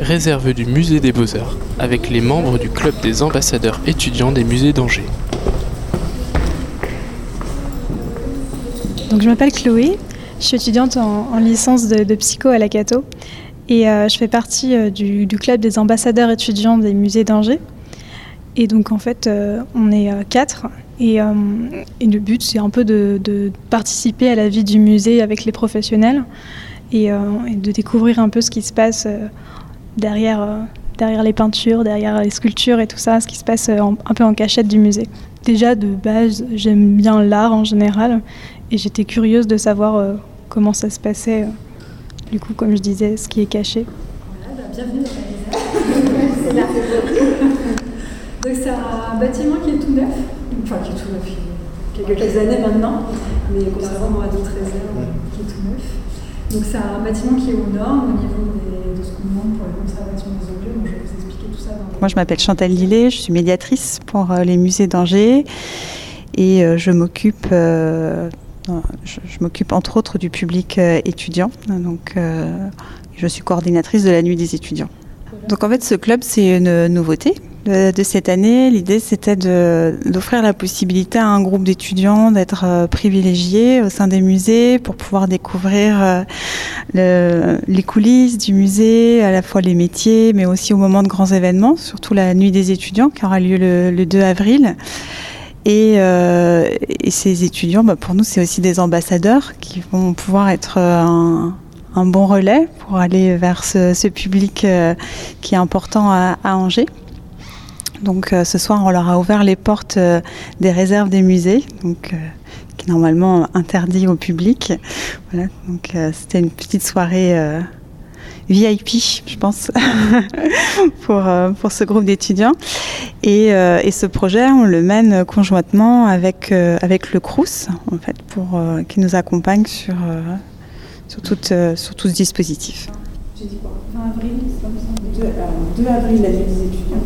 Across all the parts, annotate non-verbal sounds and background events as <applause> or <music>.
réserve du musée des beaux-arts avec les membres du club des ambassadeurs étudiants des musées d'Angers. Donc je m'appelle Chloé, je suis étudiante en, licence de, psycho à la Cato et euh, je fais partie euh, du, club des ambassadeurs étudiants des musées d'Angers. Et donc en fait, euh, on est quatre et, le but c'est un peu de, participer à la vie du musée avec les professionnels et, de découvrir un peu ce qui se passe derrière, derrière les peintures, derrière les sculptures et tout ça, ce qui se passe un peu en cachette du musée. Déjà de base, j'aime bien l'art en général et j'étais curieuse de savoir comment ça se passait, euh, du coup, comme je disais, ce qui est caché. Voilà, bah, bienvenue dans la. Donc c'est un bâtiment qui est tout neuf, enfin qui est tout neuf, il y a quelques années maintenant, mais contrairement à d'autres réserves, qui est tout neuf. Donc c'est un bâtiment qui est aux normes au niveau de ce qu'on demande pour la conservation des objets. Donc je vais vous expliquer tout ça. Dans Moi je m'appelle Chantal Lillet, je suis médiatrice pour euh, les musées d'Angers et euh, je m'occupe je, m'occupe entre autres du public euh, étudiant, donc euh, je suis coordinatrice de la nuit des étudiants. Donc en fait, ce club, c'est une nouveauté de, cette année. L'idée, c'était d'offrir la possibilité à un groupe d'étudiants d'être euh, privilégiés au sein des musées pour pouvoir découvrir les coulisses du musée, à la fois les métiers, mais aussi au moment de grands événements, surtout la nuit des étudiants qui aura lieu le 2 avril. Euh, et, ces étudiants, bah, pour nous, c'est aussi des ambassadeurs qui vont pouvoir être euh, un, bon relais pour aller vers ce, public euh, qui est important à, Angers. Donc ce soir, on leur a ouvert les portes des réserves des musées, normalement interdit au public. Voilà, donc c'était une petite soirée VIP, je pense, <laughs> pour, euh, pour ce groupe d'étudiants. Et, euh, et, ce projet, on le mène conjointement avec, euh, avec le CRUS, en fait, pour, qui nous accompagne sur, sur, tout, sur tout ce dispositif. J'ai dit quoi? 20 avril, c'est comme ça 2, avril, la vie des étudiants.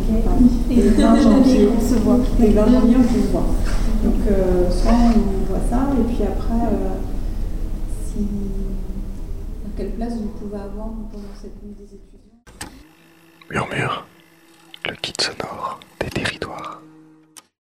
Et le 20 janvier, on se voit. Et le 20 janvier, on se voit. Donc, soit on voit ça, et puis après, si quelle place vous pouvez avoir pendant cette nuit des étudiants? Murmure,